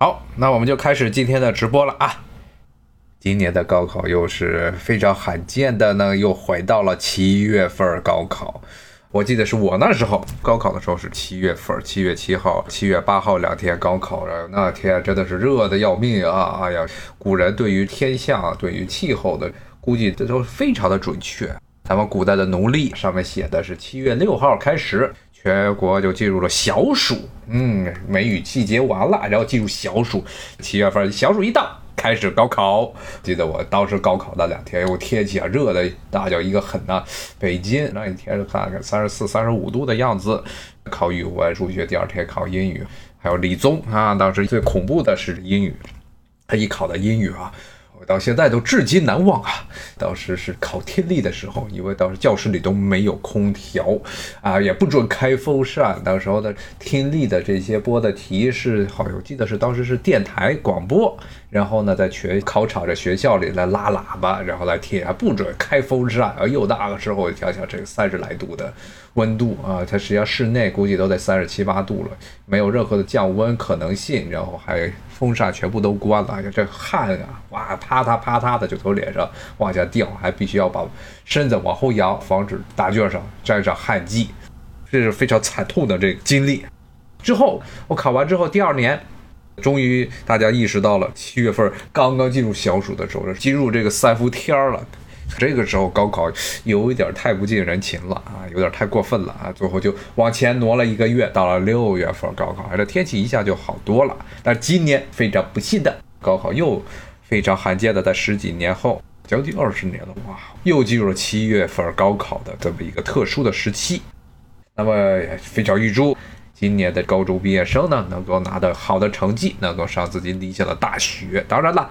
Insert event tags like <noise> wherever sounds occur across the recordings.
好，那我们就开始今天的直播了啊！今年的高考又是非常罕见的呢，又回到了七月份高考。我记得是我那时候高考的时候是七月份，七月七号、七月八号两天高考，那天真的是热的要命啊！哎呀，古人对于天象、对于气候的估计，这都非常的准确。咱们古代的农历上面写的是七月六号开始。全国就进入了小暑，嗯，梅雨季节完了，然后进入小暑，七月份小暑一到，开始高考。记得我当时高考那两天，哟，天气啊热的那叫一个狠呐！北京那一天看看三十四、三十五度的样子，考语文、数学，第二天考英语，还有理综啊。当时最恐怖的是英语，他一考的英语啊。到现在都至今难忘啊！当时是考听力的时候，因为当时教室里都没有空调啊，也不准开风扇。当时候的听力的这些播的题是，好像我记得是当时是电台广播，然后呢在全考场的学校里来拉喇叭，然后来听，还不准开风扇。啊，又那个时候，想想这个三十来度的温度啊，它实际上室内估计都在三十七八度了，没有任何的降温可能性，然后还。风扇全部都关了，这汗啊，哇，啪嗒啪嗒的就从脸上往下掉，还必须要把身子往后仰，防止答卷上沾上汗迹，这是非常惨痛的这个经历。之后我考完之后，第二年，<clears throat> 终于大家意识到了，七月份刚刚进入小暑的时候，进入这个三伏天了。这个时候高考有一点太不近人情了啊，有点太过分了啊！最后就往前挪了一个月，到了六月份高考，这天气一下就好多了。但今年非常不幸的，高考又非常罕见的在十几年后，将近二十年了，哇，又进入了七月份高考的这么一个特殊的时期。那么非常预祝今年的高中毕业生呢，能够拿到好的成绩，能够上自己理想的大学。当然了。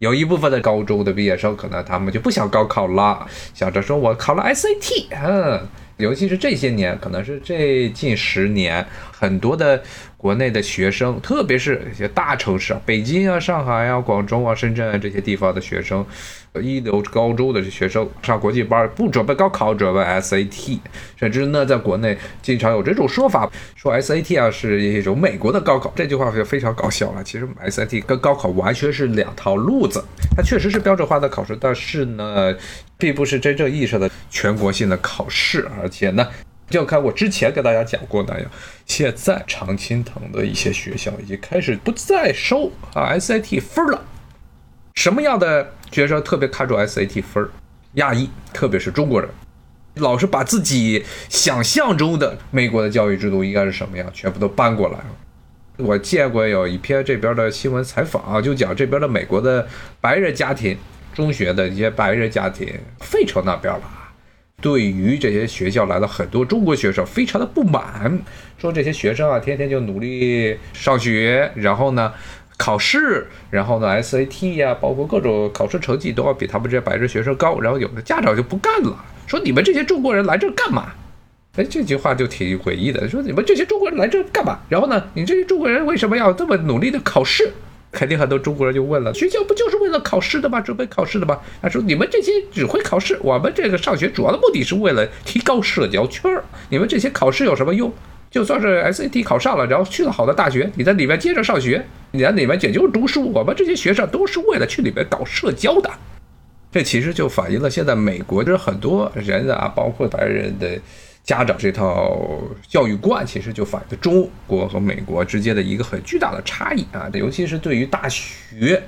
有一部分的高中的毕业生，可能他们就不想高考了，想着说我考了 SAT，嗯，尤其是这些年，可能是这近十年，很多的。国内的学生，特别是一些大城市啊，北京啊、上海啊、广州啊、深圳啊这些地方的学生，一流高中的学生上国际班，不准备高考，准备 SAT，甚至呢，在国内经常有这种说法，说 SAT 啊是一种美国的高考，这句话就非常搞笑了。其实 SAT 跟高考完全是两套路子，它确实是标准化的考试，但是呢，并不是真正意义上的全国性的考试，而且呢。就看我之前跟大家讲过那样，现在常青藤的一些学校已经开始不再收啊 SAT 分了。什么样的学生特别看重 SAT 分？亚裔，特别是中国人，老是把自己想象中的美国的教育制度应该是什么样，全部都搬过来了。我见过有一篇这边的新闻采访啊，就讲这边的美国的白人家庭，中学的一些白人家庭，费城那边了。对于这些学校来了很多中国学生，非常的不满，说这些学生啊，天天就努力上学，然后呢，考试，然后呢，SAT 呀，包括各种考试成绩都要比他们这些白人学生高，然后有的家长就不干了，说你们这些中国人来这干嘛？哎，这句话就挺诡异的，说你们这些中国人来这干嘛？然后呢，你这些中国人为什么要这么努力的考试？肯定很多中国人就问了：学校不就是为了考试的吗？准备考试的吗？他说：你们这些只会考试，我们这个上学主要的目的是为了提高社交圈儿。你们这些考试有什么用？就算是 SAT 考上了，然后去了好的大学，你在里面接着上学，你在里面也就是读书。我们这些学生都是为了去里面搞社交的。这其实就反映了现在美国的很多人啊，包括白人的。家长这套教育观，其实就反映中国和美国之间的一个很巨大的差异啊！尤其是对于大学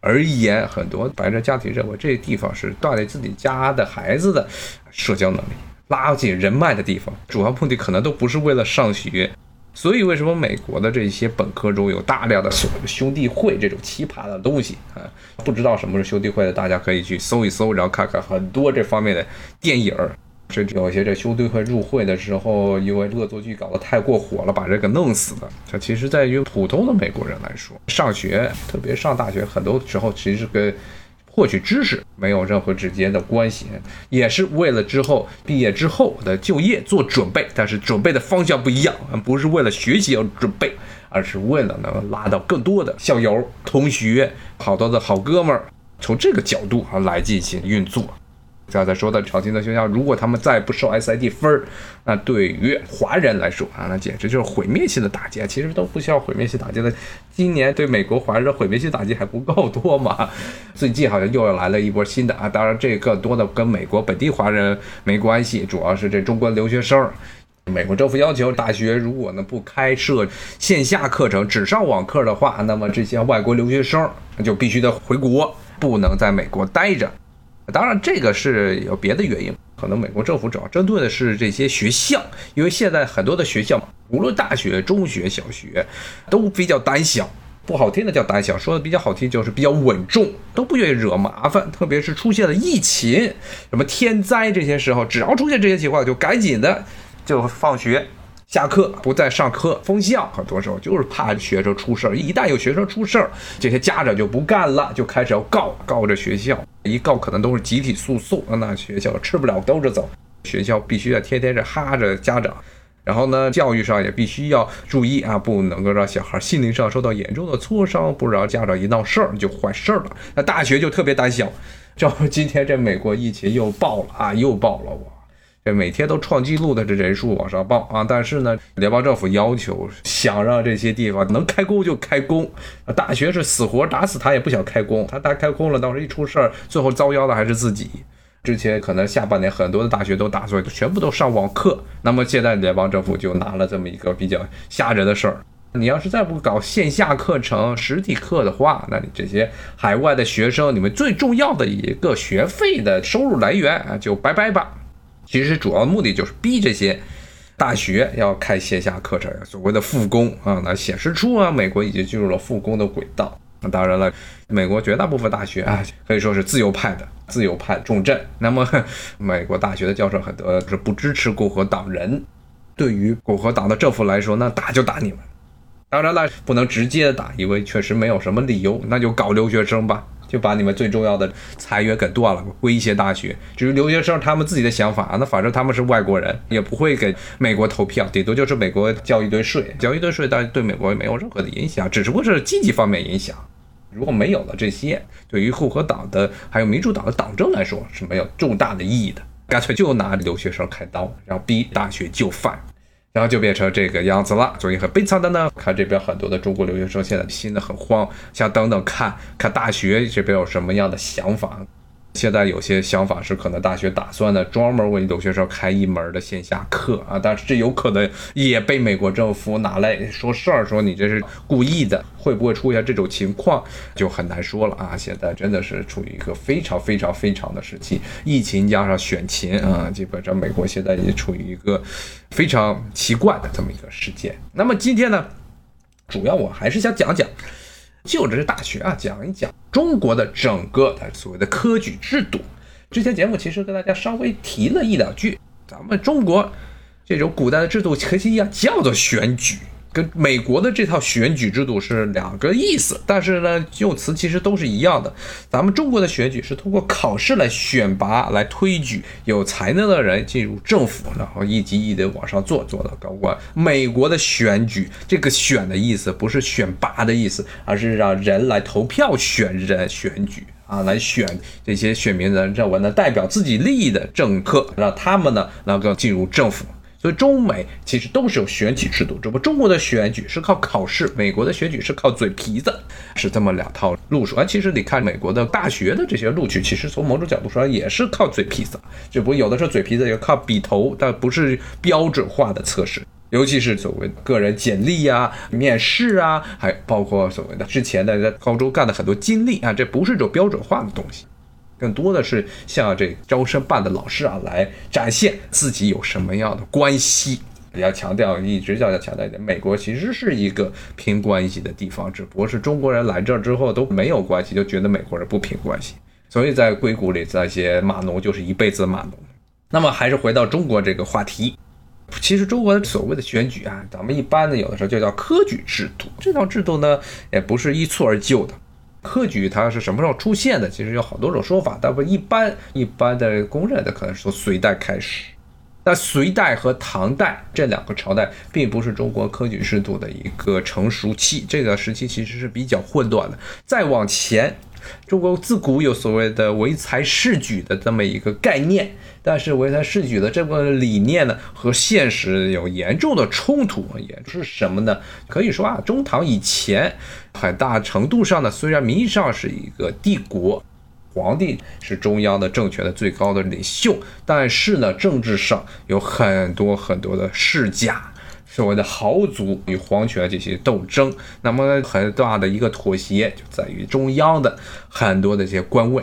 而言，很多白人家庭认为这地方是锻炼自己家的孩子的社交能力、拉近人脉的地方，主要目的可能都不是为了上学。所以，为什么美国的这些本科中有大量的所谓的兄弟会这种奇葩的东西啊？不知道什么是兄弟会的，大家可以去搜一搜，然后看看很多这方面的电影儿。甚至有些这兄弟会入会的时候，因为恶作剧搞得太过火了，把人给弄死的。这其实在于普通的美国人来说，上学，特别上大学，很多时候其实跟获取知识没有任何直接的关系，也是为了之后毕业之后的就业做准备。但是准备的方向不一样，不是为了学习而准备，而是为了能拉到更多的校友、同学、好多的好哥们儿，从这个角度啊来进行运作。刚才说的朝廷的学校，如果他们再不收 SID 分儿，那对于华人来说啊，那简直就是毁灭性的打击。其实都不需要毁灭性打击的，今年对美国华人的毁灭性打击还不够多吗？最近好像又要来了一波新的啊，当然这个多的跟美国本地华人没关系，主要是这中国留学生。美国政府要求大学如果呢不开设线下课程，只上网课的话，那么这些外国留学生就必须得回国，不能在美国待着。当然，这个是有别的原因，可能美国政府主要针对的是这些学校，因为现在很多的学校嘛，无论大学、中学、小学，都比较胆小，不好听的叫胆小，说的比较好听就是比较稳重，都不愿意惹麻烦。特别是出现了疫情、什么天灾这些时候，只要出现这些情况，就赶紧的。就放学、下课不再上课，封校。很多时候就是怕学生出事儿，一旦有学生出事儿，这些家长就不干了，就开始要告，告着学校。一告可能都是集体诉讼，那学校吃不了兜着走。学校必须要天天是哈着家长，然后呢，教育上也必须要注意啊，不能够让小孩心灵上受到严重的挫伤，不然家长一闹事儿就坏事儿了。那大学就特别胆小，就今天这美国疫情又爆了啊，又爆了我。每天都创纪录的这人数往上报啊！但是呢，联邦政府要求想让这些地方能开工就开工，大学是死活打死他也不想开工，他他开工了，到时候一出事儿，最后遭殃的还是自己。之前可能下半年很多的大学都打算全部都上网课，那么现在联邦政府就拿了这么一个比较吓人的事儿：你要是再不搞线下课程、实体课的话，那你这些海外的学生，你们最重要的一个学费的收入来源啊，就拜拜吧。其实主要目的就是逼这些大学要开线下课程，所谓的复工啊，那显示出啊，美国已经进入了复工的轨道。那当然了，美国绝大部分大学啊，可以说是自由派的，自由派重镇。那么，美国大学的教授很多是不支持共和党人。对于共和党的政府来说，那打就打你们。当然了，不能直接打，因为确实没有什么理由，那就搞留学生吧。就把你们最重要的财源给断了，威胁大学。至于留学生他们自己的想法，那反正他们是外国人，也不会给美国投票，顶多就是美国交一堆税，交一堆税，但对美国没有任何的影响，只不过是经济方面影响。如果没有了这些，对于共和党的还有民主党的党政来说是没有重大的意义的，干脆就拿留学生开刀，然后逼大学就范。然后就变成这个样子了，所以很悲惨的呢。看这边很多的中国留学生现在心的很慌，想等等看看大学这边有什么样的想法。现在有些想法是，可能大学打算呢专门为留学生开一门的线下课啊，但是这有可能也被美国政府拿来说事儿，说你这是故意的，会不会出现这种情况就很难说了啊。现在真的是处于一个非常非常非常的时期，疫情加上选情啊，基本上美国现在也处于一个非常奇怪的这么一个事件。那么今天呢，主要我还是想讲讲。就着这大学啊，讲一讲中国的整个它所谓的科举制度。之前节目其实跟大家稍微提了一两句，咱们中国这种古代的制度核心一样，叫做选举。跟美国的这套选举制度是两个意思，但是呢，用词其实都是一样的。咱们中国的选举是通过考试来选拔、来推举有才能的人进入政府，然后一级一级往上做，做到高官。美国的选举，这个“选”的意思不是选拔的意思，而是让人来投票选人，选举啊，来选这些选民人认为呢代表自己利益的政客，让他们呢能够进入政府。所以中美其实都是有选举制度，只不过中国的选举是靠考试，美国的选举是靠嘴皮子，是这么两套路数。而其实你看美国的大学的这些录取，其实从某种角度上也是靠嘴皮子，只不过有的时候嘴皮子也靠笔头，但不是标准化的测试，尤其是所谓个人简历啊、面试啊，还包括所谓的之前的在高中干的很多经历啊，这不是一种标准化的东西。更多的是向这招生办的老师啊来展现自己有什么样的关系。要强调，一直要要强调一点，美国其实是一个拼关系的地方，只不过是中国人来这儿之后都没有关系，就觉得美国人不拼关系。所以在硅谷里，那些码农就是一辈子码农。那么还是回到中国这个话题，其实中国的所谓的选举啊，咱们一般呢有的时候就叫科举制度。这套制度呢也不是一蹴而就的。科举它是什么时候出现的？其实有好多种说法，但不一般一般的公认的可能是从隋代开始。那隋代和唐代这两个朝代并不是中国科举制度的一个成熟期，这个时期其实是比较混乱的。再往前中国自古有所谓的唯才是举的这么一个概念，但是唯才是举的这个理念呢，和现实有严重的冲突。也是什么呢？可以说啊，中唐以前很大程度上呢，虽然名义上是一个帝国。皇帝是中央的政权的最高的领袖，但是呢，政治上有很多很多的世家，所谓的豪族与皇权这些斗争。那么很大的一个妥协就在于中央的很多的这些官位，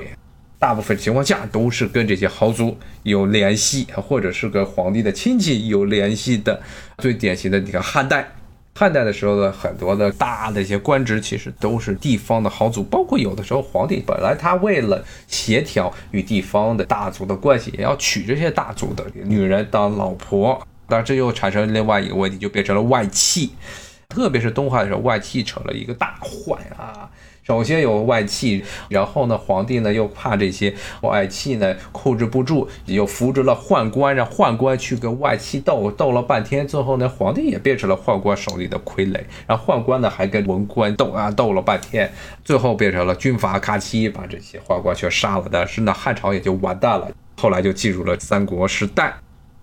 大部分情况下都是跟这些豪族有联系，或者是跟皇帝的亲戚有联系的。最典型的，你看汉代。汉代的时候呢，很多的大的一些官职其实都是地方的豪族，包括有的时候皇帝本来他为了协调与地方的大族的关系，也要娶这些大族的女人当老婆，但这又产生另外一个问题，就变成了外戚，特别是东汉的时候，外戚成了一个大患啊。首先有外戚，然后呢，皇帝呢又怕这些外戚呢控制不住，又扶植了宦官，让宦官去跟外戚斗，斗了半天，最后呢，皇帝也变成了宦官手里的傀儡，然后宦官呢还跟文官斗啊，斗了半天，最后变成了军阀咔嚓，把这些宦官全杀了，但是呢，汉朝也就完蛋了，后来就进入了三国时代。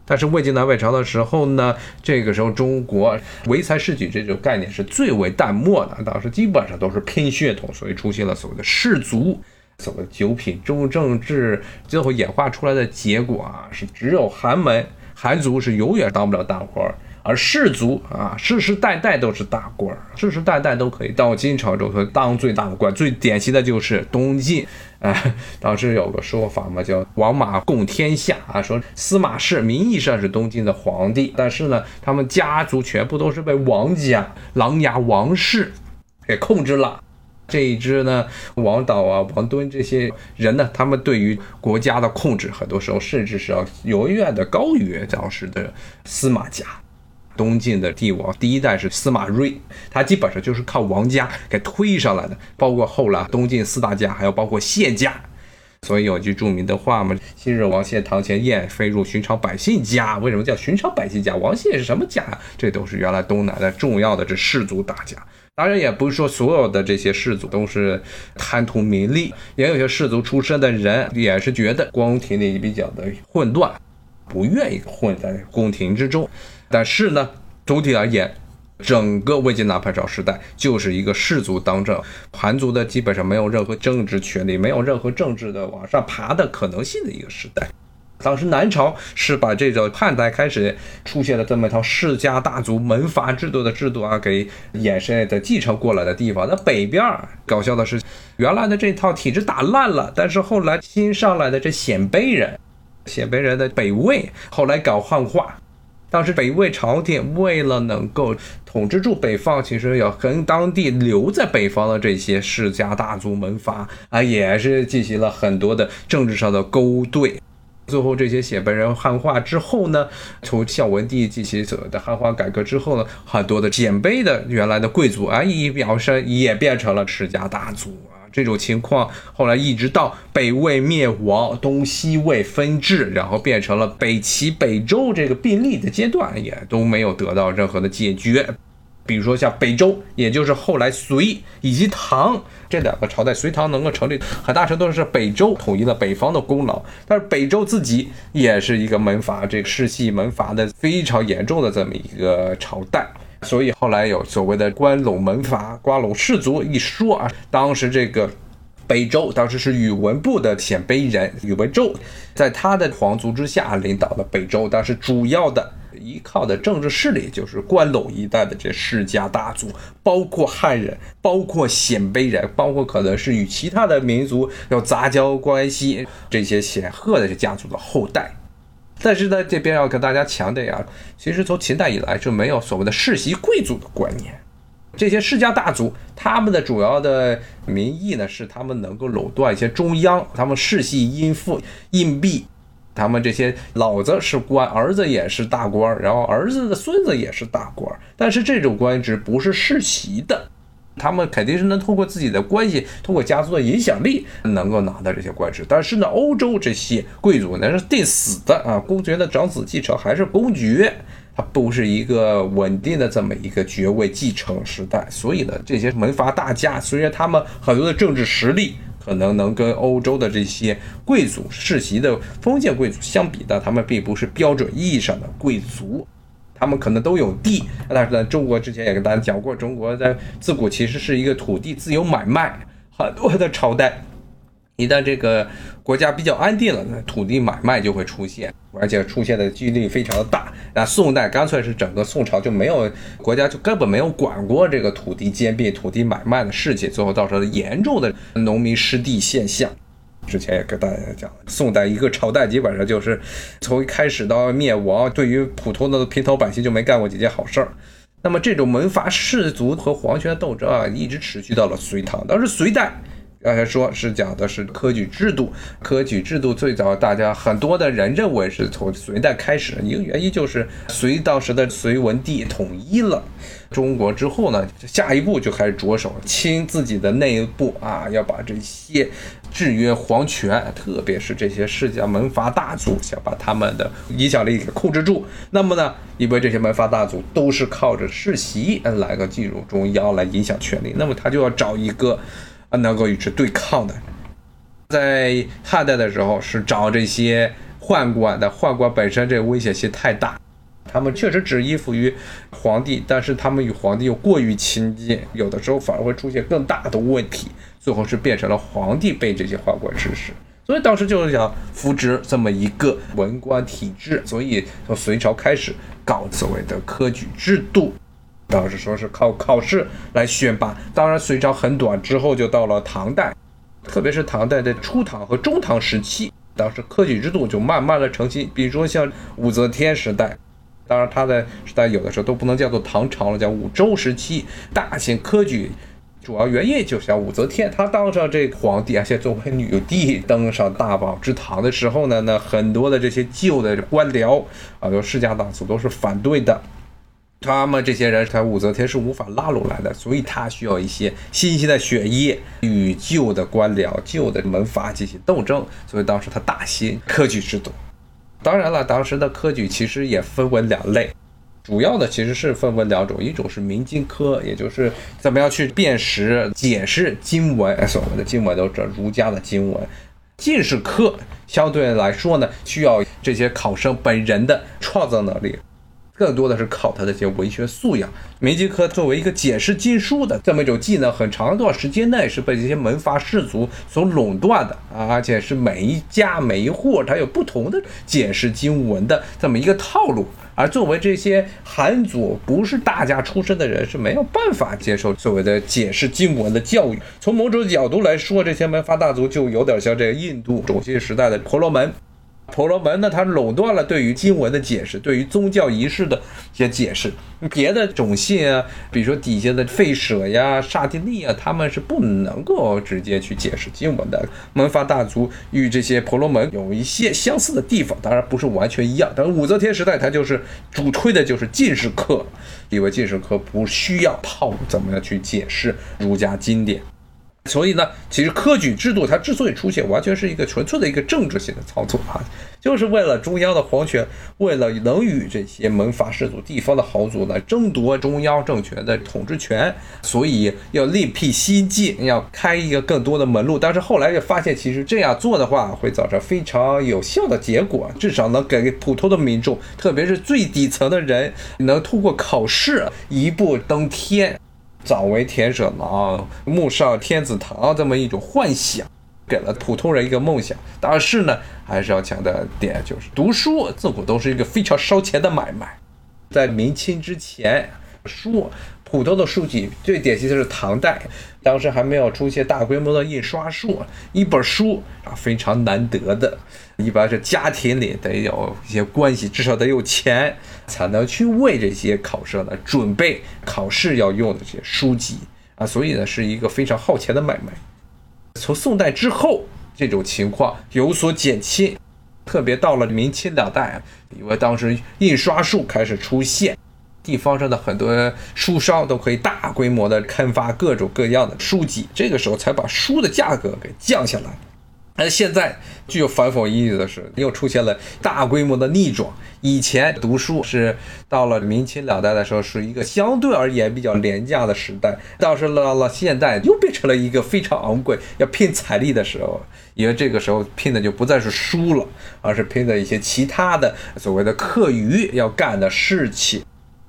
但是魏晋南北朝的时候呢，这个时候中国唯才是举这种概念是最为淡漠的，当时基本上都是拼血统，所以出现了所谓的士族，所谓九品中正制，最后演化出来的结果啊，是只有寒门寒族是永远当不了大官。而士族啊，世世代代都是大官，世世代代都可以到晋朝之后当最大的官。最典型的就是东晋，啊，当时有个说法嘛，叫王马共天下啊，说司马氏名义上是东晋的皇帝，但是呢，他们家族全部都是被王家琅琊王氏给控制了。这一支呢，王导啊、王敦这些人呢，他们对于国家的控制，很多时候甚至是要远远的高于当时的司马家。东晋的帝王第一代是司马睿，他基本上就是靠王家给推上来的，包括后来东晋四大家，还有包括谢家。所以有句著名的话嘛：“昔日王谢堂前燕，飞入寻常百姓家。”为什么叫寻常百姓家？王谢是什么家？这都是原来东南的重要的这士族大家。当然，也不是说所有的这些士族都是贪图名利，也有些士族出身的人也是觉得宫廷里比较的混乱，不愿意混在宫廷之中。但是呢，总体而言，整个魏晋南北朝时代就是一个士族当政，盘族的基本上没有任何政治权利，没有任何政治的往上爬的可能性的一个时代。当时南朝是把这个汉代开始出现了这么一套世家大族门阀制度的制度啊，给衍生的继承过来的地方。那北边搞笑的是，原来的这套体制打烂了，但是后来新上来的这鲜卑人，鲜卑人的北魏后来搞汉化。当时北魏朝廷为了能够统治住北方，其实要跟当地留在北方的这些世家大族门阀啊，也是进行了很多的政治上的勾兑。最后这些鲜卑人汉化之后呢，从孝文帝进行所谓的汉化改革之后呢，很多的鲜卑的原来的贵族啊，一表身也变成了世家大族。这种情况后来一直到北魏灭亡、东西魏分治，然后变成了北齐、北周这个并立的阶段，也都没有得到任何的解决。比如说像北周，也就是后来隋以及唐这两个朝代，隋唐能够成立，很大程度上是北周统一了北方的功劳。但是北周自己也是一个门阀，这个世系门阀的非常严重的这么一个朝代。所以后来有所谓的“关陇门阀、关陇士族”一说啊。当时这个北周，当时是宇文部的鲜卑人宇文周，在他的皇族之下领导了北周。当时主要的依靠的政治势力就是关陇一带的这世家大族，包括汉人，包括鲜卑人，包括可能是与其他的民族有杂交关系这些显赫的家族的后代。但是呢，这边要跟大家强调呀，其实从秦代以来就没有所谓的世袭贵族的观念。这些世家大族，他们的主要的民意呢，是他们能够垄断一些中央，他们世袭荫赋硬币，他们这些老子是官，儿子也是大官，然后儿子的孙子也是大官，但是这种官职不是世袭的。他们肯定是能通过自己的关系，通过家族的影响力，能够拿到这些官职。但是呢，欧洲这些贵族那是定死的啊，公爵的长子继承还是公爵，它不是一个稳定的这么一个爵位继承时代。所以呢，这些门阀大家虽然他们很多的政治实力可能能跟欧洲的这些贵族世袭的封建贵族相比的，他们并不是标准意义上的贵族，他们可能都有地，但是呢，中国之前也跟大家讲过，中国在自古其实是一个土地自由买卖，很多的朝代。一旦这个国家比较安定了，那土地买卖就会出现，而且出现的几率非常的大。那宋代干脆是整个宋朝就没有国家就根本没有管过这个土地兼并、土地买卖的事情，最后造成了严重的农民失地现象。之前也跟大家讲，宋代一个朝代基本上就是从一开始到灭亡，对于普通的平头百姓就没干过几件好事儿。那么这种门阀士族和皇权的斗争啊，一直持续到了隋唐，当时隋代。刚才说是讲的是科举制度，科举制度最早大家很多的人认为是从隋代开始，一个原因就是隋当时的隋文帝统一了中国之后呢，下一步就开始着手清自己的内部啊，要把这些制约皇权，特别是这些世家门阀大族，想把他们的影响力给控制住。那么呢，因为这些门阀大族都是靠着世袭来个进入中央来影响权力，那么他就要找一个。能够与之对抗的，在汉代的时候是找这些宦官的，宦官本身这个危险性太大，他们确实只依附于皇帝，但是他们与皇帝又过于亲近，有的时候反而会出现更大的问题，最后是变成了皇帝被这些宦官指使，所以当时就是想扶植这么一个文官体制，所以从隋朝开始搞所谓的科举制度。当时说是靠考试来选拔，当然隋朝很短，之后就到了唐代，特别是唐代的初唐和中唐时期，当时科举制度就慢慢的成型。比如说像武则天时代，当然他的时代有的时候都不能叫做唐朝了，叫武周时期，大型科举，主要原因就像武则天，她当上这皇帝，而且作为女帝登上大宝之堂的时候呢，那很多的这些旧的官僚啊，就世家大族都是反对的。他们这些人，他武则天是无法拉拢来的，所以他需要一些新鲜的血液与旧的官僚、旧的门阀进行斗争。所以当时他大兴科举制度。当然了，当时的科举其实也分为两类，主要的其实是分为两种，一种是明经科，也就是怎么样去辨识、解释经文，所谓的经文都是儒家的经文。进士科相对来说呢，需要这些考生本人的创造能力。更多的是靠他的一些文学素养。明经科作为一个解释经书的这么一种技能，很长一段时间内是被这些门阀士族所垄断的啊，而且是每一家每一户它有不同的解释经文的这么一个套路。而作为这些寒族不是大家出身的人，是没有办法接受所谓的解释经文的教育。从某种角度来说，这些门阀大族就有点像这个印度种姓时代的婆罗门。婆罗门呢，它垄断了对于经文的解释，对于宗教仪式的一些解释。别的种姓啊，比如说底下的吠舍呀、刹帝利啊，他们是不能够直接去解释经文的。门阀大族与这些婆罗门有一些相似的地方，当然不是完全一样。但武则天时代，它就是主推的就是进士科，因为进士科不需要套路，怎么样去解释儒家经典。所以呢，其实科举制度它之所以出现，完全是一个纯粹的一个政治性的操作啊，就是为了中央的皇权，为了能与这些门阀士族、地方的豪族来争夺中央政权的统治权，所以要另辟蹊径，要开一个更多的门路。但是后来就发现，其实这样做的话，会造成非常有效的结果，至少能给普通的民众，特别是最底层的人，能通过考试一步登天。早为田舍郎，暮上天子堂，这么一种幻想，给了普通人一个梦想。但是呢，还是要强调点，就是读书自古都是一个非常烧钱的买卖。在明清之前，书普通的书籍最典型的是唐代，当时还没有出现大规模的印刷术，一本书啊非常难得的。一般是家庭里得有一些关系，至少得有钱，才能去为这些考生呢准备考试要用的这些书籍啊，所以呢是一个非常耗钱的买卖。从宋代之后，这种情况有所减轻，特别到了明清两代，因为当时印刷术开始出现，地方上的很多书商都可以大规模的刊发各种各样的书籍，这个时候才把书的价格给降下来。而现在具有反讽意义的是，又出现了大规模的逆转。以前读书是到了明清两代的时候，是一个相对而言比较廉价的时代，倒是到了现代又变成了一个非常昂贵、要拼财力的时候。因为这个时候拼的就不再是书了，而是拼的一些其他的所谓的课余要干的事情。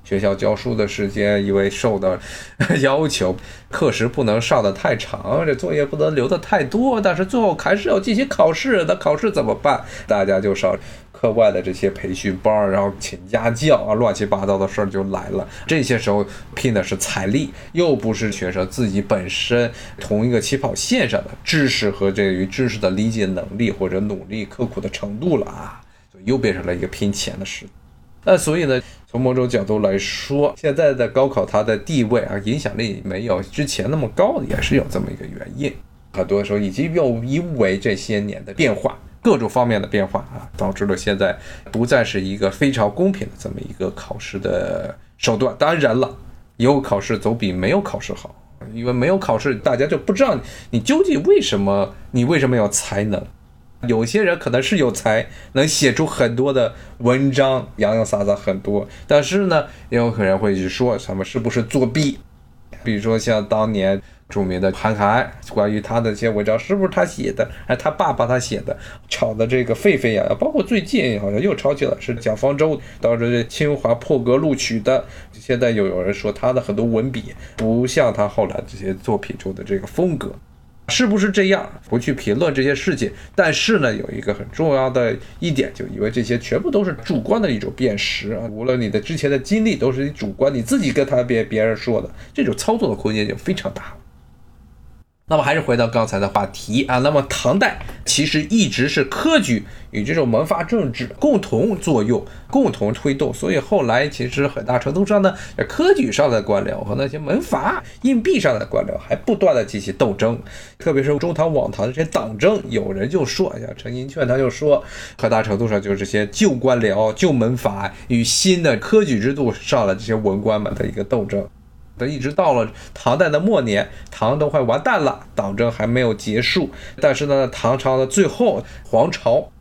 学校教书的时间，因为受到 <laughs> 要求，课时不能上的太长，这作业不能留的太多，但是最后还是要进行考试。那考试怎么办？大家就上课外的这些培训班，然后请家教啊，乱七八糟的事儿就来了。这些时候拼的是财力，又不是学生自己本身同一个起跑线上的知识和这于知识的理解能力或者努力刻苦的程度了啊，又变成了一个拼钱的时代。那所以呢？从某种角度来说，现在的高考它的地位啊，影响力没有之前那么高，也是有这么一个原因。很多时候，以及又因为这些年的变化，各种方面的变化啊，导致了现在不再是一个非常公平的这么一个考试的手段。当然了，有考试总比没有考试好，因为没有考试，大家就不知道你究竟为什么，你为什么有才能。有些人可能是有才，能写出很多的文章，洋洋洒洒很多。但是呢，也有可能会去说他们是不是作弊。比如说像当年著名的韩寒，关于他的一些文章是不是他写的，还他爸帮他写的，吵得这个沸沸扬扬。包括最近好像又吵起来，是蒋方舟当时清华破格录取的。现在又有人说他的很多文笔不像他后来这些作品中的这个风格。是不是这样？不去评论这些事情，但是呢，有一个很重要的一点，就以为这些全部都是主观的一种辨识啊。无论你的之前的经历都是你主观，你自己跟他别别人说的，这种操作的空间就非常大。那么还是回到刚才的话题啊，那么唐代其实一直是科举与这种门阀政治共同作用、共同推动，所以后来其实很大程度上呢，科举上的官僚和那些门阀、硬币上的官僚还不断的进行斗争，特别是中唐、往唐的这些党争，有人就说，像陈寅恪他就说，很大程度上就是这些旧官僚、旧门阀与新的科举制度上的这些文官们的一个斗争。等一直到了唐代的末年，唐都快完蛋了，党争还没有结束。但是呢，唐朝的最后，皇朝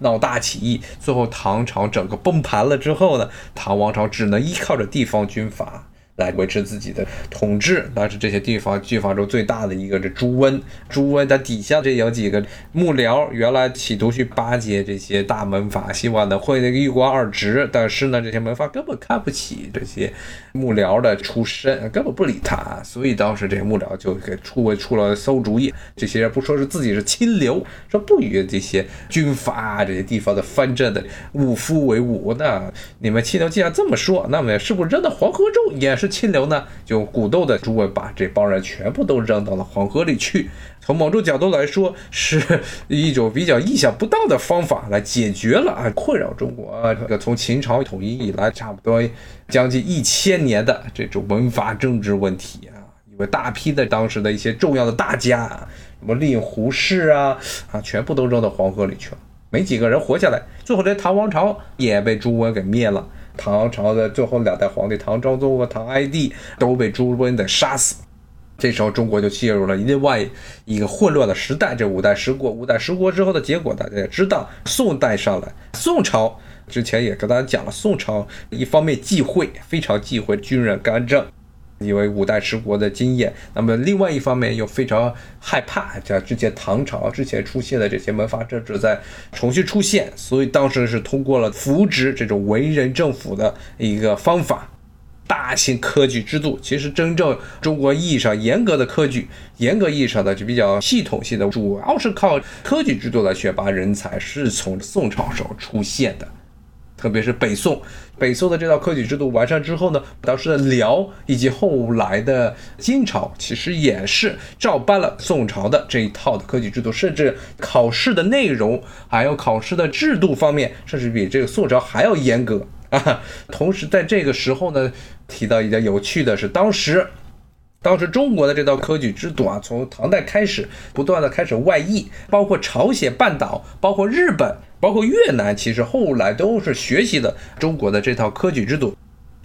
闹大起义，最后唐朝整个崩盘了之后呢，唐王朝只能依靠着地方军阀。来维持自己的统治，但是这些地方军阀中最大的一个是朱温，朱温他底下这有几个幕僚，原来企图去巴结这些大门阀，希望能会那个一官二职，但是呢，这些门阀根本看不起这些幕僚的出身，根本不理他，所以当时这幕僚就给出为出了馊主意，这些人不说是自己是清流，说不与这些军阀这些地方的藩镇的武夫为伍，那你们清流既然这么说，那么是不是扔到黄河中也是？清流呢，就鼓动的诸位把这帮人全部都扔到了黄河里去。从某种角度来说，是一种比较意想不到的方法来解决了啊困扰中国这个从秦朝统一以来差不多将近一千年的这种文化政治问题啊。因为大批的当时的一些重要的大家，什么令狐氏啊啊，全部都扔到黄河里去了，没几个人活下来。最后这唐王朝也被朱温给灭了。唐朝的最后两代皇帝唐昭宗和唐哀帝都被朱温给杀死，这时候中国就进入了另外一个混乱的时代。这五代十国，五代十国之后的结果大家也知道。宋代上来，宋朝之前也跟大家讲了，宋朝一方面忌讳，非常忌讳军人干政。因为五代十国的经验，那么另外一方面又非常害怕，像之前唐朝之前出现的这些门阀政治在重新出现，所以当时是通过了扶植这种文人政府的一个方法，大型科举制度。其实真正中国意义上严格的科举，严格意义上的就比较系统性的，主要是靠科举制度来选拔人才，是从宋朝时候出现的。特别是北宋，北宋的这套科举制度完善之后呢，当时的辽以及后来的金朝，其实也是照搬了宋朝的这一套的科举制度，甚至考试的内容还有考试的制度方面，甚至比这个宋朝还要严格啊。<laughs> 同时，在这个时候呢，提到一点有趣的是，当时，当时中国的这套科举制度啊，从唐代开始不断的开始外溢，包括朝鲜半岛，包括日本。包括越南，其实后来都是学习的中国的这套科举制度。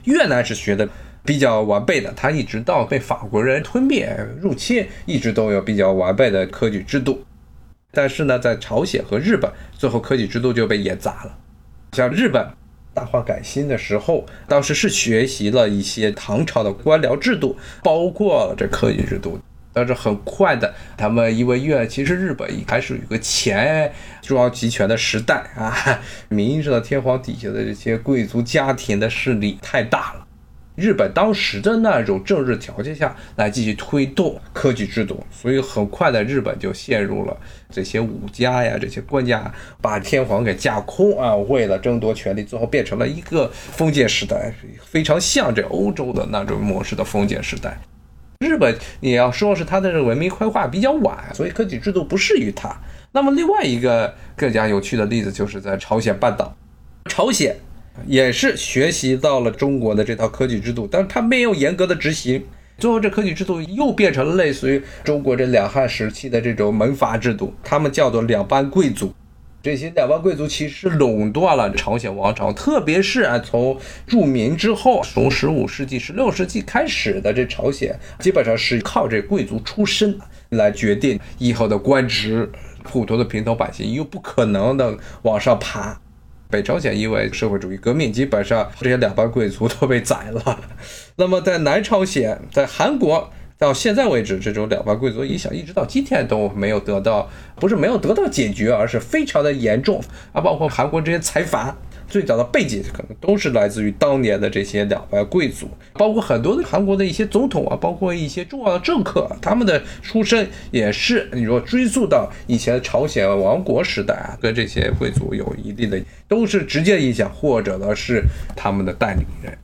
越南是学的比较完备的，它一直到被法国人吞灭入侵，一直都有比较完备的科举制度。但是呢，在朝鲜和日本，最后科举制度就被演砸了。像日本大化改新的时候，当时是学习了一些唐朝的官僚制度，包括这科举制度。但是很快的，他们因为越其实日本还是有个前中央集权的时代啊，<laughs> 明治的天皇底下的这些贵族家庭的势力太大了。日本当时的那种政治条件下来继续推动科举制度，所以很快的日本就陷入了这些武家呀、这些官家把天皇给架空啊，为了争夺权力，最后变成了一个封建时代，非常像这欧洲的那种模式的封建时代。日本你要说是它的这个文明开化比较晚，所以科举制度不适于它。那么另外一个更加有趣的例子就是在朝鲜半岛，朝鲜。也是学习到了中国的这套科举制度，但是他没有严格的执行，最后这科举制度又变成了类似于中国这两汉时期的这种门阀制度，他们叫做两班贵族。这些两班贵族其实垄断了朝鲜王朝，特别是啊从入明之后，从十五世纪、十六世纪开始的这朝鲜，基本上是靠这贵族出身来决定以后的官职，普通的平头百姓又不可能的往上爬。北朝鲜因为社会主义革命，基本上这些两班贵族都被宰了。<laughs> 那么在南朝鲜，在韩国，到现在为止，这种两班贵族影响一直到今天都没有得到，不是没有得到解决，而是非常的严重啊！包括韩国这些财阀。最早的背景可能都是来自于当年的这些两外贵族，包括很多的韩国的一些总统啊，包括一些重要的政客，他们的出身也是，你说追溯到以前朝鲜王国时代啊，跟这些贵族有一定的都是直接影响，或者呢是他们的代理人。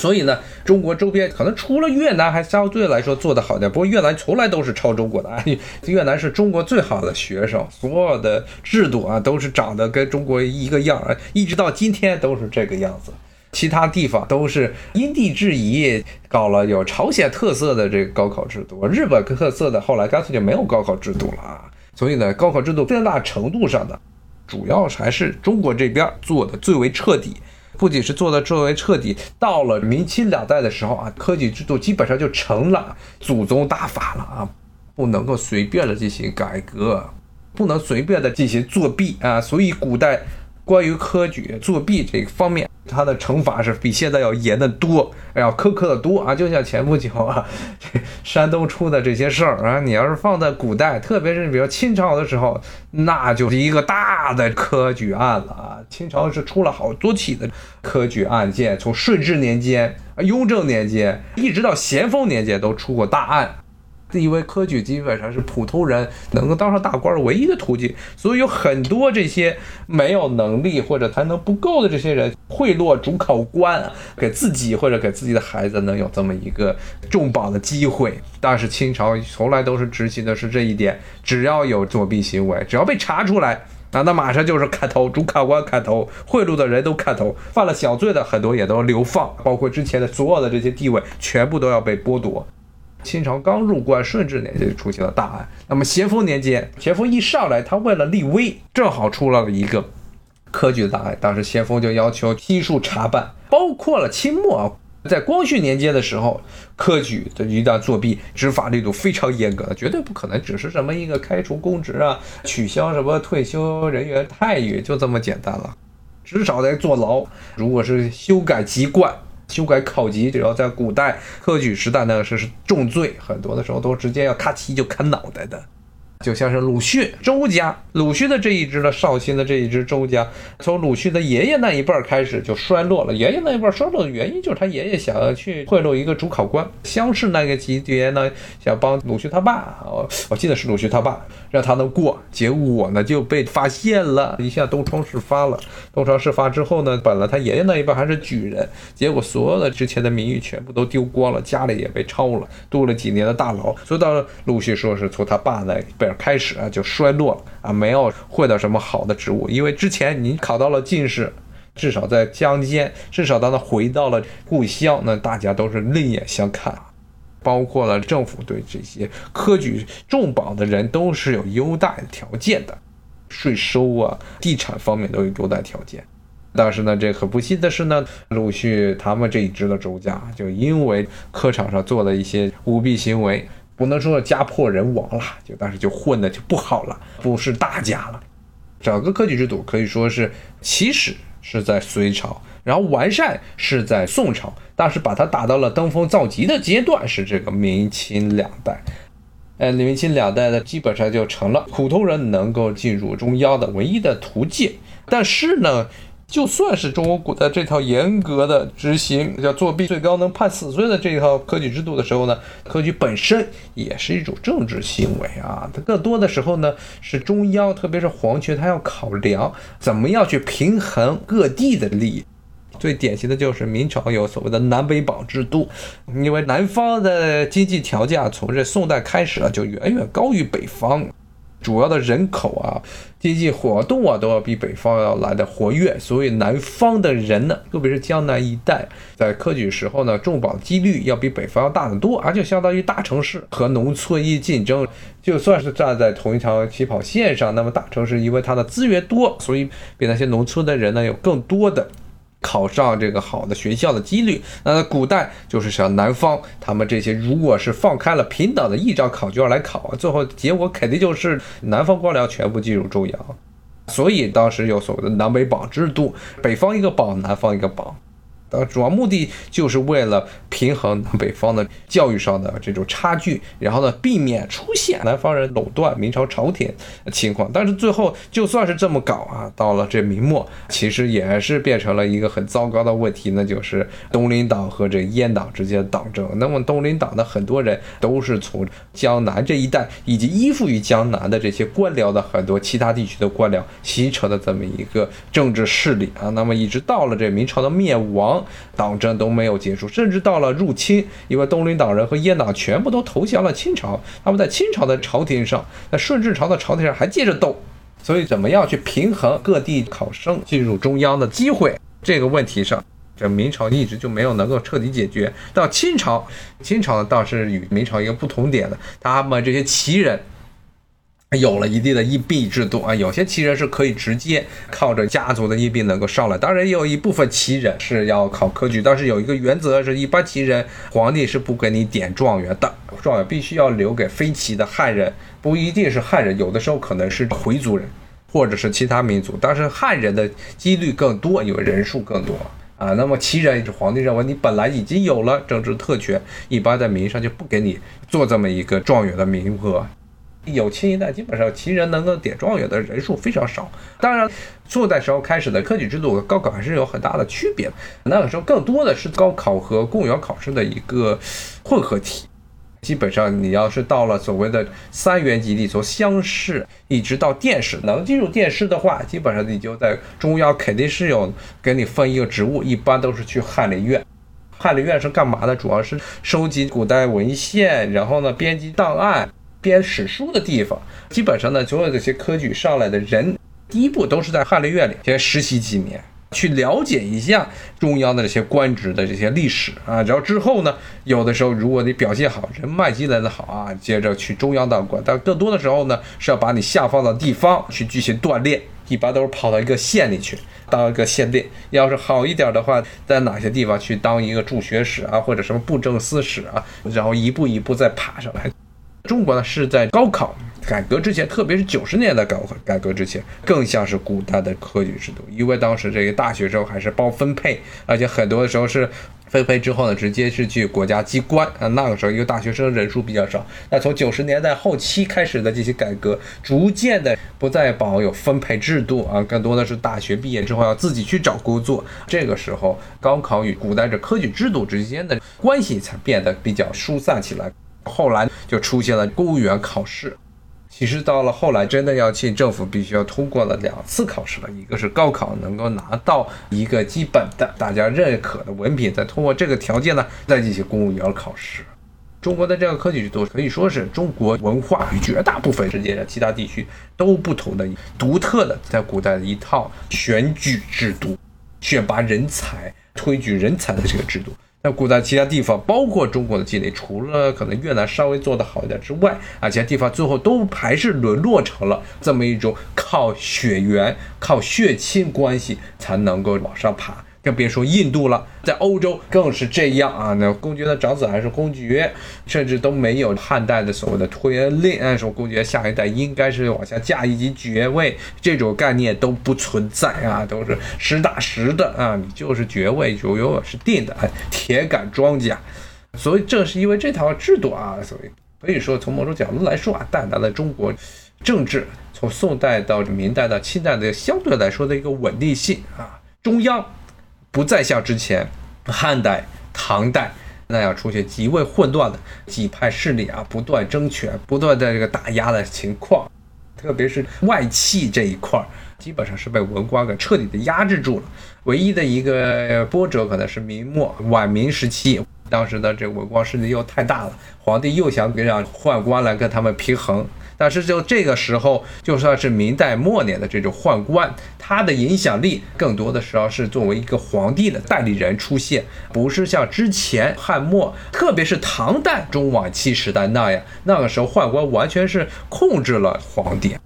所以呢，中国周边可能除了越南还相对来说做得好点，不过越南从来都是抄中国的。<laughs> 越南是中国最好的学生，所有的制度啊都是长得跟中国一个样，一直到今天都是这个样子。其他地方都是因地制宜搞了有朝鲜特色的这个高考制度，日本特色的后来干脆就没有高考制度了啊。所以呢，高考制度最大程度上的，主要还是中国这边做的最为彻底。不仅是做的最为彻底，到了明清两代的时候啊，科举制度基本上就成了祖宗大法了啊，不能够随便的进行改革，不能随便的进行作弊啊，所以古代。关于科举作弊这方面，他的惩罚是比现在要严的多，要苛刻的多啊！就像前不久啊，山东出的这些事儿啊，你要是放在古代，特别是比如清朝的时候，那就是一个大的科举案了啊！清朝是出了好多起的科举案件，从顺治年间、雍正年间，一直到咸丰年间都出过大案。因为科举基本上是普通人能够当上大官唯一的途径，所以有很多这些没有能力或者才能不够的这些人贿赂主考官，给自己或者给自己的孩子能有这么一个重榜的机会。但是清朝从来都是执行的是这一点，只要有作弊行为，只要被查出来啊，那马上就是砍头，主考官砍头，贿赂的人都砍头，犯了小罪的很多也都流放，包括之前的所有的这些地位全部都要被剥夺。清朝刚入关，顺治年间就出现了大案。那么咸丰年间，咸丰一上来，他为了立威，正好出了一个科举的大案。当时咸丰就要求悉数查办，包括了清末啊，在光绪年间的时候，科举的一旦作弊，执法力度非常严格，绝对不可能只是什么一个开除公职啊，取消什么退休人员待遇，就这么简单了，至少得坐牢。如果是修改籍贯。修改考级，只要在古代科举时代，那是是重罪，很多的时候都直接要咔嚓就砍脑袋的。就像是鲁迅周家，鲁迅的这一支呢，绍兴的这一支周家，从鲁迅的爷爷那一辈儿开始就衰落了。爷爷那一辈衰落的原因就是他爷爷想要去贿赂一个主考官，乡试那个级别呢，想帮鲁迅他爸，我我记得是鲁迅他爸，让他能过，结果呢就被发现了，一下东窗事发了。东窗事发之后呢，本来他爷爷那一辈还是举人，结果所有的之前的名誉全部都丢光了，家里也被抄了，坐了几年的大牢。所以到鲁迅说是从他爸那辈。开始啊就衰落了啊，没有获得什么好的职务，因为之前你考到了进士，至少在乡间，至少当他回到了故乡，那大家都是另眼相看啊。包括了政府对这些科举重榜的人都是有优待条件的，税收啊、地产方面都有优待条件。但是呢，这很不幸的是呢，陆续他们这一支的周家就因为科场上做了一些舞弊行为。不能说家破人亡了，就但是就混的就不好了，不是大家了。整个科举制度可以说是起始是在隋朝，然后完善是在宋朝，但是把它打到了登峰造极的阶段是这个明清两代。呃，明清两代呢，基本上就成了普通人能够进入中央的唯一的途径。但是呢，就算是中国古代这套严格的执行，叫作弊最高能判死罪的这一套科举制度的时候呢，科举本身也是一种政治行为啊。它更多的时候呢，是中央，特别是皇权，它要考量怎么样去平衡各地的利益。最典型的就是明朝有所谓的南北榜制度，因为南方的经济条件从这宋代开始啊就远远高于北方，主要的人口啊、经济活动啊都要比北方要来的活跃，所以南方的人呢，特别是江南一带，在科举时候呢中榜几率要比北方要大得多，而且相当于大城市和农村一竞争，就算是站在同一条起跑线上，那么大城市因为它的资源多，所以比那些农村的人呢有更多的。考上这个好的学校的几率，那古代就是像南方，他们这些如果是放开了平等的一张考卷来考，最后结果肯定就是南方官僚全部进入中央，所以当时有所谓的南北榜制度，北方一个榜，南方一个榜。呃，主要目的就是为了平衡北方的教育上的这种差距，然后呢，避免出现南方人垄断明朝朝廷的情况。但是最后就算是这么搞啊，到了这明末，其实也是变成了一个很糟糕的问题，那就是东林党和这阉党之间的党争。那么东林党的很多人都是从江南这一带，以及依附于江南的这些官僚的很多其他地区的官僚形成的这么一个政治势力啊。那么一直到了这明朝的灭亡。党争都没有结束，甚至到了入侵，因为东林党人和阉党全部都投降了清朝，他们在清朝的朝廷上，在顺治朝的朝廷上还接着斗，所以怎么样去平衡各地考生进入中央的机会这个问题上，这明朝一直就没有能够彻底解决。到清朝，清朝呢倒是与明朝一个不同点的，他们这些旗人。有了一定的义币制度啊，有些旗人是可以直接靠着家族的义币能够上来，当然也有一部分旗人是要考科举，但是有一个原则是，一般旗人皇帝是不给你点状元的，状元必须要留给非旗的汉人，不一定是汉人，有的时候可能是回族人或者是其他民族，但是汉人的几率更多，因为人数更多啊。那么旗人，皇帝认为你本来已经有了政治特权，一般在名义上就不给你做这么一个状元的名额。有清一代，基本上旗人能够点状元的人数非常少。当然，宋代时候开始的科举制度和高考还是有很大的区别。那个时候更多的是高考和公务员考试的一个混合体。基本上，你要是到了所谓的三元及第，从乡试一直到殿试，能进入殿试的话，基本上你就在中央肯定是有给你分一个职务，一般都是去翰林院。翰林院是干嘛的？主要是收集古代文献，然后呢编辑档案。编史书的地方，基本上呢，所有这些科举上来的人，第一步都是在翰林院里先实习几年，去了解一下中央的这些官职的这些历史啊。然后之后呢，有的时候如果你表现好，人脉积累的好啊，接着去中央当官。但更多的时候呢，是要把你下放到地方去进行锻炼，一般都是跑到一个县里去当一个县令。要是好一点的话，在哪些地方去当一个助学使啊，或者什么布政司使啊，然后一步一步再爬上来。中国呢是在高考改革之前，特别是九十年代高考改革之前，更像是古代的科举制度，因为当时这个大学生还是包分配，而且很多的时候是分配之后呢，直接是去国家机关啊。那个时候因为大学生人数比较少，那从九十年代后期开始的这些改革，逐渐的不再保有分配制度啊，更多的是大学毕业之后要自己去找工作。这个时候，高考与古代这科举制度之间的关系才变得比较疏散起来。后来就出现了公务员考试，其实到了后来，真的要进政府，必须要通过了两次考试了。一个是高考，能够拿到一个基本的大家认可的文凭，再通过这个条件呢，再进行公务员考试。中国的这个科举制度可以说是中国文化与绝大部分世界的其他地区都不同的、独特的，在古代的一套选举制度，选拔人才、推举人才的这个制度。在古代其他地方，包括中国的境内，除了可能越南稍微做得好一点之外，啊，其他地方最后都还是沦落成了这么一种靠血缘、靠血亲关系才能够往上爬，更别说印度了，在欧洲更是这样啊！那公爵的长子还是公爵，甚至都没有汉代的所谓的推恩令，按说公爵下一代应该是往下嫁一级爵位，这种概念都不存在啊，都是实打实的啊，你就是爵位就永远是定的，铁杆庄稼。所以正是因为这套制度啊，所以可以说从某种角度来说啊，带来了中国政治从宋代到明代到清代的相对来说的一个稳定性啊，中央。不再像之前汉代、唐代那要出现极为混乱的几派势力啊，不断争权、不断的这个打压的情况。特别是外戚这一块儿，基本上是被文官给彻底的压制住了。唯一的一个波折可能是明末晚明时期，当时的这文官势力又太大了，皇帝又想给让宦官来跟他们平衡。但是就这个时候，就算是明代末年的这种宦官，他的影响力更多的时候是作为一个皇帝的代理人出现，不是像之前汉末，特别是唐代中晚期时代那样，那个时候宦官完全是控制了皇帝，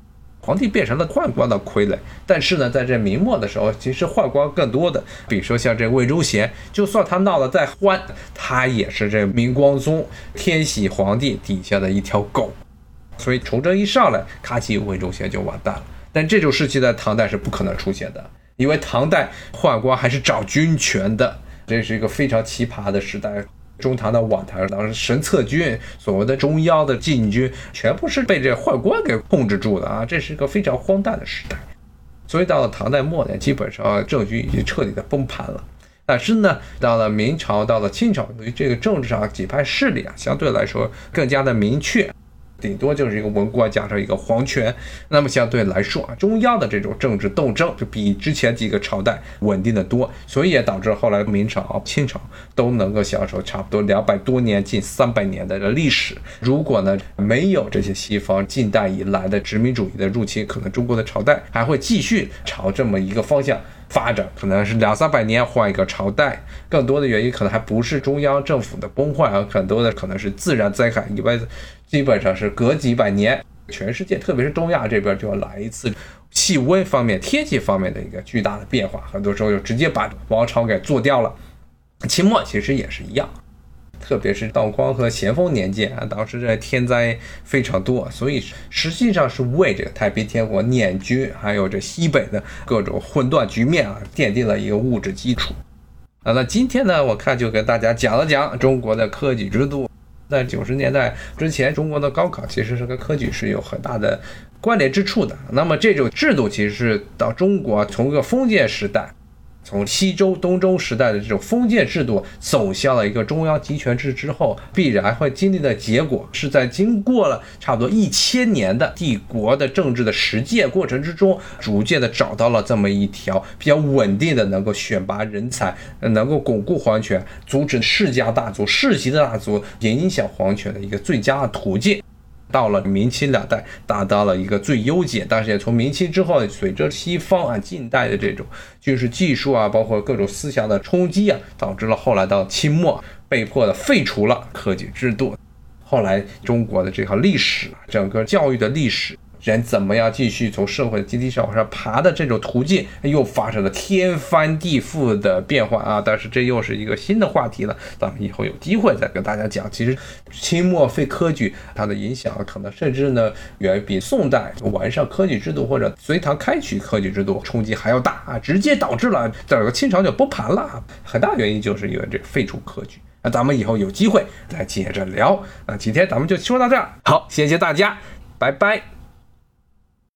皇帝变成了宦官的傀儡。但是呢，在这明末的时候，其实宦官更多的，比如说像这魏忠贤，就算他闹得再欢，他也是这明光宗天禧皇帝底下的一条狗。所以崇祯一上来，卡其魏忠贤就完蛋了。但这种事情在唐代是不可能出现的，因为唐代宦官还是掌军权的，这是一个非常奇葩的时代。中唐的晚唐，当时神策军所谓的中央的禁军，全部是被这宦官给控制住的啊！这是一个非常荒诞的时代。所以到了唐代末年，基本上政局已经彻底的崩盘了。但是呢，到了明朝，到了清朝，由于这个政治上几派势力啊，相对来说更加的明确。顶多就是一个文官加上一个皇权，那么相对来说啊，中央的这种政治斗争就比之前几个朝代稳定的多，所以也导致后来明朝、清朝都能够享受差不多两百多年、近三百年的历史。如果呢没有这些西方近代以来的殖民主义的入侵，可能中国的朝代还会继续朝这么一个方向发展，可能是两三百年换一个朝代。更多的原因可能还不是中央政府的崩坏，而很多的可能是自然灾害以外。基本上是隔几百年，全世界，特别是东亚这边就要来一次气温方面、天气方面的一个巨大的变化，很多时候就直接把王朝给做掉了。清末其实也是一样，特别是道光和咸丰年间啊，当时这天灾非常多，所以实际上是为这个太平天国捻军，还有这西北的各种混乱局面啊，奠定了一个物质基础。啊，那今天呢，我看就跟大家讲了讲中国的科举制度。在九十年代之前，中国的高考其实是跟科举是有很大的关联之处的。那么这种制度其实是到中国从一个封建时代。从西周、东周时代的这种封建制度走向了一个中央集权制之后，必然会经历的结果，是在经过了差不多一千年的帝国的政治的实践过程之中，逐渐的找到了这么一条比较稳定的，能够选拔人才，能够巩固皇权，阻止世家大族、世袭的大族影响皇权的一个最佳的途径。到了明清两代，达到了一个最优解，但是也从明清之后，随着西方啊近代的这种军事技术啊，包括各种思想的冲击啊，导致了后来到清末被迫的废除了科举制度。后来中国的这套历史，整个教育的历史。人怎么样继续从社会的阶梯上往上爬的这种途径，又发生了天翻地覆的变化啊！但是这又是一个新的话题了，咱们以后有机会再跟大家讲。其实清末废科举，它的影响可能甚至呢远比宋代完善科举制度或者隋唐开取科举制度冲击还要大啊！直接导致了整个清朝就崩盘了。很大原因就是因为这废除科举。那咱们以后有机会再接着聊。那今天咱们就说到这儿，好，谢谢大家，拜拜。